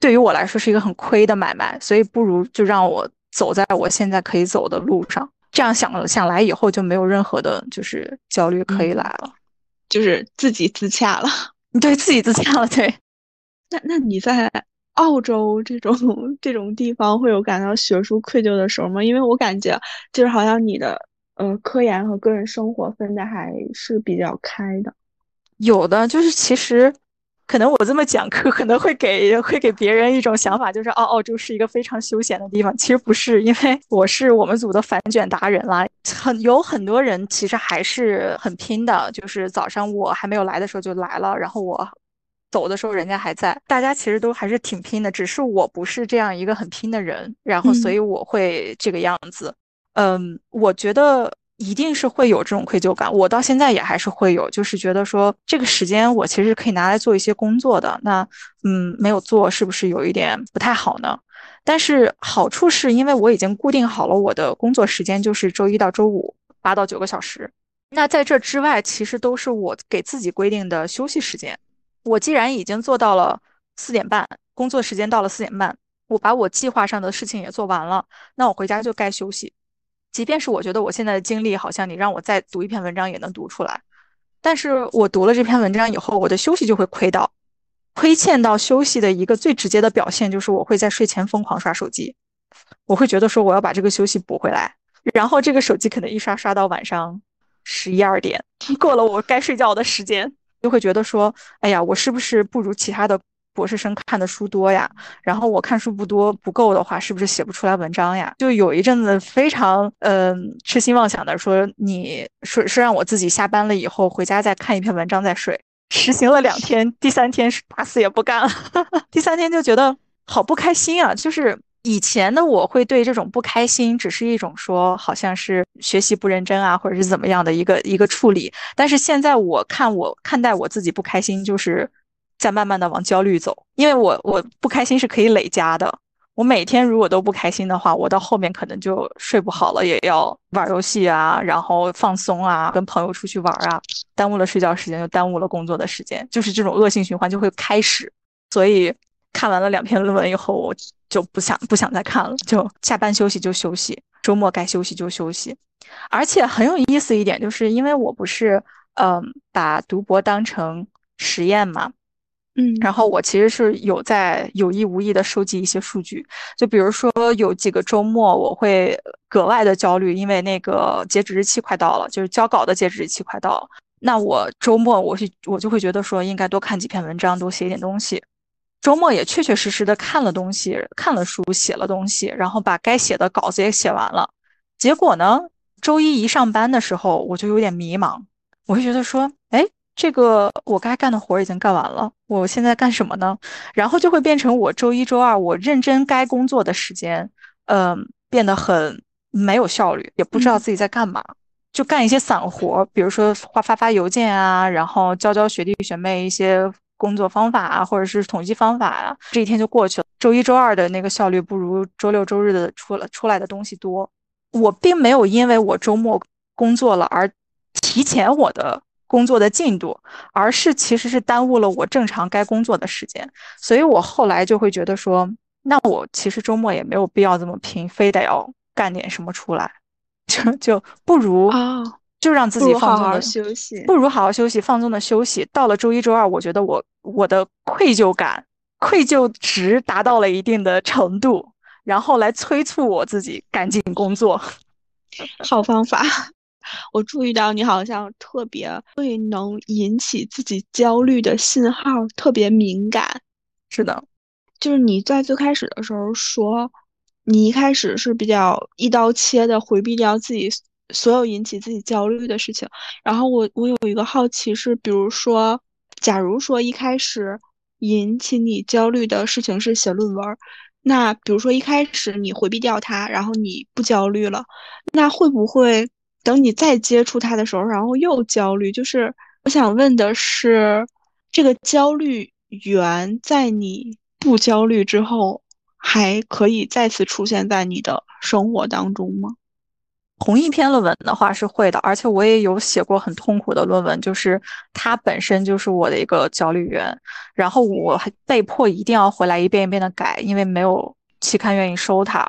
对于我来说是一个很亏的买卖，所以不如就让我走在我现在可以走的路上。这样想了想来以后就没有任何的就是焦虑可以来了，就是自己自洽了，[LAUGHS] 对自己自洽了。对，那那你在？澳洲这种这种地方会有感到学术愧疚的时候吗？因为我感觉就是好像你的呃科研和个人生活分的还是比较开的。有的就是其实可能我这么讲课可能会给会给别人一种想法，就是澳澳洲是一个非常休闲的地方。其实不是，因为我是我们组的反卷达人啦，很有很多人其实还是很拼的，就是早上我还没有来的时候就来了，然后我。走的时候人家还在，大家其实都还是挺拼的，只是我不是这样一个很拼的人，然后所以我会这个样子。嗯，我觉得一定是会有这种愧疚感，我到现在也还是会有，就是觉得说这个时间我其实可以拿来做一些工作的，那嗯没有做是不是有一点不太好呢？但是好处是因为我已经固定好了我的工作时间，就是周一到周五八到九个小时，那在这之外其实都是我给自己规定的休息时间。我既然已经做到了四点半，工作时间到了四点半，我把我计划上的事情也做完了，那我回家就该休息。即便是我觉得我现在的精力好像你让我再读一篇文章也能读出来，但是我读了这篇文章以后，我的休息就会亏到，亏欠到休息的一个最直接的表现就是我会在睡前疯狂刷手机，我会觉得说我要把这个休息补回来，然后这个手机可能一刷刷到晚上十一二点，过了我该睡觉的时间。就会觉得说，哎呀，我是不是不如其他的博士生看的书多呀？然后我看书不多不够的话，是不是写不出来文章呀？就有一阵子非常嗯痴心妄想的说，你说是让我自己下班了以后回家再看一篇文章再睡。实行了两天，第三天是打死也不干了。[LAUGHS] 第三天就觉得好不开心啊，就是。以前的我会对这种不开心，只是一种说好像是学习不认真啊，或者是怎么样的一个一个处理。但是现在我看我看待我自己不开心，就是在慢慢的往焦虑走。因为我我不开心是可以累加的。我每天如果都不开心的话，我到后面可能就睡不好了，也要玩游戏啊，然后放松啊，跟朋友出去玩啊，耽误了睡觉时间，就耽误了工作的时间，就是这种恶性循环就会开始。所以看完了两篇论文以后，我。就不想不想再看了，就下班休息就休息，周末该休息就休息。而且很有意思一点，就是因为我不是嗯把读博当成实验嘛，嗯，然后我其实是有在有意无意的收集一些数据，就比如说有几个周末我会格外的焦虑，因为那个截止日期快到了，就是交稿的截止日期快到了，那我周末我是我就会觉得说应该多看几篇文章，多写一点东西。周末也确确实实的看了东西，看了书，写了东西，然后把该写的稿子也写完了。结果呢，周一一上班的时候，我就有点迷茫，我会觉得说，这个我该干的活已经干完了，我现在干什么呢？然后就会变成我周一周二我认真该工作的时间，嗯，变得很没有效率，也不知道自己在干嘛，就干一些散活，比如说发发发邮件啊，然后教教学弟学妹一些。工作方法啊，或者是统计方法啊，这一天就过去了。周一、周二的那个效率不如周六、周日的出了出来的东西多。我并没有因为我周末工作了而提前我的工作的进度，而是其实是耽误了我正常该工作的时间。所以我后来就会觉得说，那我其实周末也没有必要这么拼，非得要干点什么出来，[LAUGHS] 就就不如啊。就让自己放纵的休息，不如好好休息，放纵的休息。到了周一、周二，我觉得我我的愧疚感、愧疚值达到了一定的程度，然后来催促我自己赶紧工作。[LAUGHS] 好方法，我注意到你好像特别对能引起自己焦虑的信号特别敏感。是的，就是你在最开始的时候说，你一开始是比较一刀切的回避掉自己所有引起自己焦虑的事情。然后我我有一个好奇是，比如说，假如说一开始引起你焦虑的事情是写论文，那比如说一开始你回避掉它，然后你不焦虑了，那会不会等你再接触它的时候，然后又焦虑？就是我想问的是，这个焦虑源在你。不焦虑之后，还可以再次出现在你的生活当中吗？同一篇论文的话是会的，而且我也有写过很痛苦的论文，就是它本身就是我的一个焦虑源，然后我还被迫一定要回来一遍一遍的改，因为没有期刊愿意收它，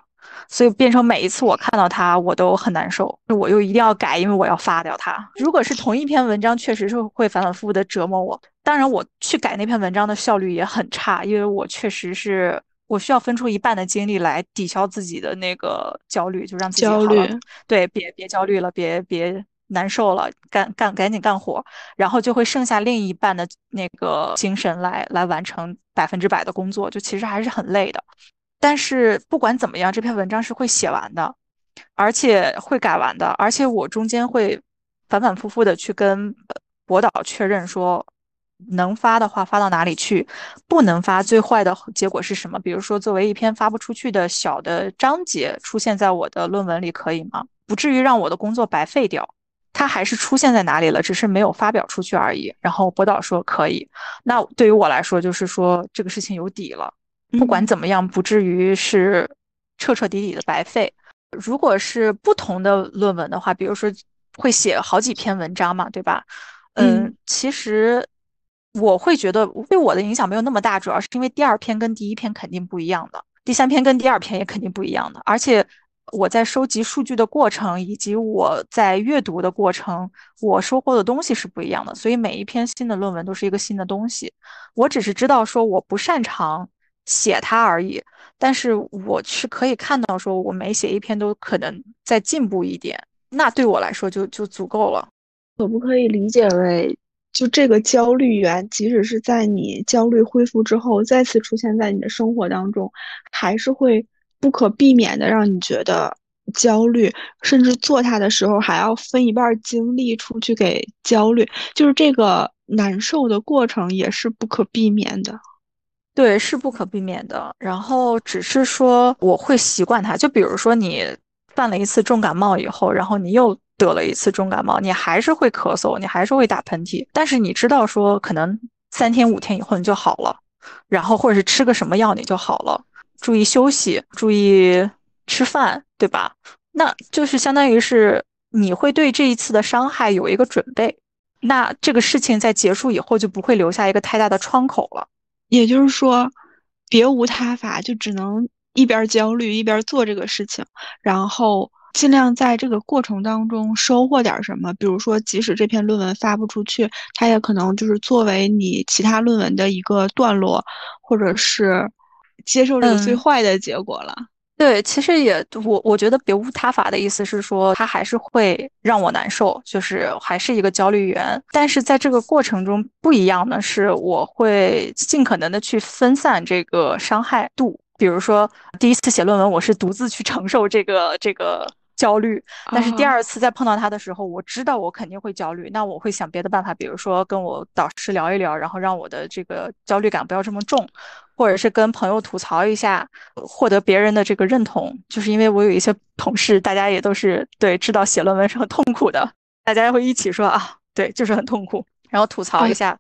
所以变成每一次我看到它我都很难受，我又一定要改，因为我要发掉它。如果是同一篇文章，确实是会反反复复的折磨我。当然，我去改那篇文章的效率也很差，因为我确实是我需要分出一半的精力来抵消自己的那个焦虑，就让自己焦虑。对，别别焦虑了，别别难受了，干干赶紧干活，然后就会剩下另一半的那个精神来来完成百分之百的工作，就其实还是很累的。但是不管怎么样，这篇文章是会写完的，而且会改完的，而且我中间会反反复复的去跟博导确认说。能发的话发到哪里去？不能发，最坏的结果是什么？比如说，作为一篇发不出去的小的章节出现在我的论文里，可以吗？不至于让我的工作白费掉。它还是出现在哪里了，只是没有发表出去而已。然后博导说可以。那对于我来说，就是说这个事情有底了。不管怎么样，不至于是彻彻底底的白费。如果是不同的论文的话，比如说会写好几篇文章嘛，对吧？嗯，其实。我会觉得对我的影响没有那么大，主要是因为第二篇跟第一篇肯定不一样的，第三篇跟第二篇也肯定不一样的，而且我在收集数据的过程以及我在阅读的过程，我收获的东西是不一样的，所以每一篇新的论文都是一个新的东西。我只是知道说我不擅长写它而已，但是我是可以看到说我每写一篇都可能再进步一点，那对我来说就就足够了。可不可以理解为？就这个焦虑源，即使是在你焦虑恢复之后，再次出现在你的生活当中，还是会不可避免的让你觉得焦虑，甚至做它的时候还要分一半精力出去给焦虑，就是这个难受的过程也是不可避免的。对，是不可避免的。然后只是说我会习惯它，就比如说你犯了一次重感冒以后，然后你又。得了一次重感冒，你还是会咳嗽，你还是会打喷嚏，但是你知道说可能三天五天以后你就好了，然后或者是吃个什么药你就好了，注意休息，注意吃饭，对吧？那就是相当于是你会对这一次的伤害有一个准备，那这个事情在结束以后就不会留下一个太大的窗口了。也就是说，别无他法，就只能一边焦虑一边做这个事情，然后。尽量在这个过程当中收获点什么，比如说，即使这篇论文发不出去，它也可能就是作为你其他论文的一个段落，或者是接受这个最坏的结果了。对，其实也我我觉得别无他法的意思是说，他还是会让我难受，就是还是一个焦虑源。但是在这个过程中不一样的是，我会尽可能的去分散这个伤害度。比如说，第一次写论文，我是独自去承受这个这个。焦虑，但是第二次再碰到他的时候，我知道我肯定会焦虑，那我会想别的办法，比如说跟我导师聊一聊，然后让我的这个焦虑感不要这么重，或者是跟朋友吐槽一下，获得别人的这个认同。就是因为我有一些同事，大家也都是对知道写论文是很痛苦的，大家会一起说啊，对，就是很痛苦，然后吐槽一下。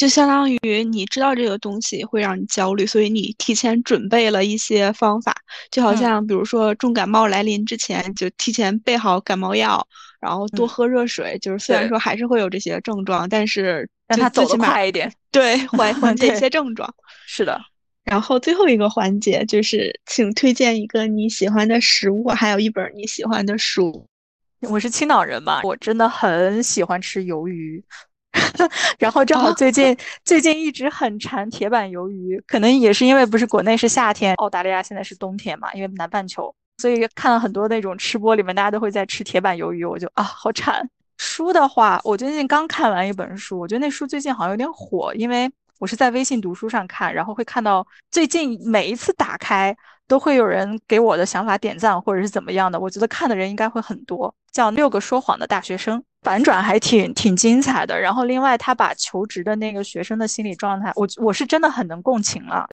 就相当于你知道这个东西会让你焦虑，所以你提前准备了一些方法，就好像比如说重感冒来临之前就提前备好感冒药，然后多喝热水。就是虽然说还是会有这些症状，但是让它走得快一点，对，缓 [LAUGHS] 缓解一些症状。是的。然后最后一个环节就是，请推荐一个你喜欢的食物，还有一本你喜欢的书。我是青岛人嘛，我真的很喜欢吃鱿鱼。[LAUGHS] 然后正好最近最近一直很馋铁板鱿鱼，可能也是因为不是国内是夏天，澳大利亚现在是冬天嘛，因为南半球，所以看了很多那种吃播里面大家都会在吃铁板鱿鱼，我就啊好馋。书的话，我最近刚看完一本书，我觉得那书最近好像有点火，因为我是在微信读书上看，然后会看到最近每一次打开都会有人给我的想法点赞或者是怎么样的，我觉得看的人应该会很多。叫六个说谎的大学生，反转还挺挺精彩的。然后另外他把求职的那个学生的心理状态，我我是真的很能共情了。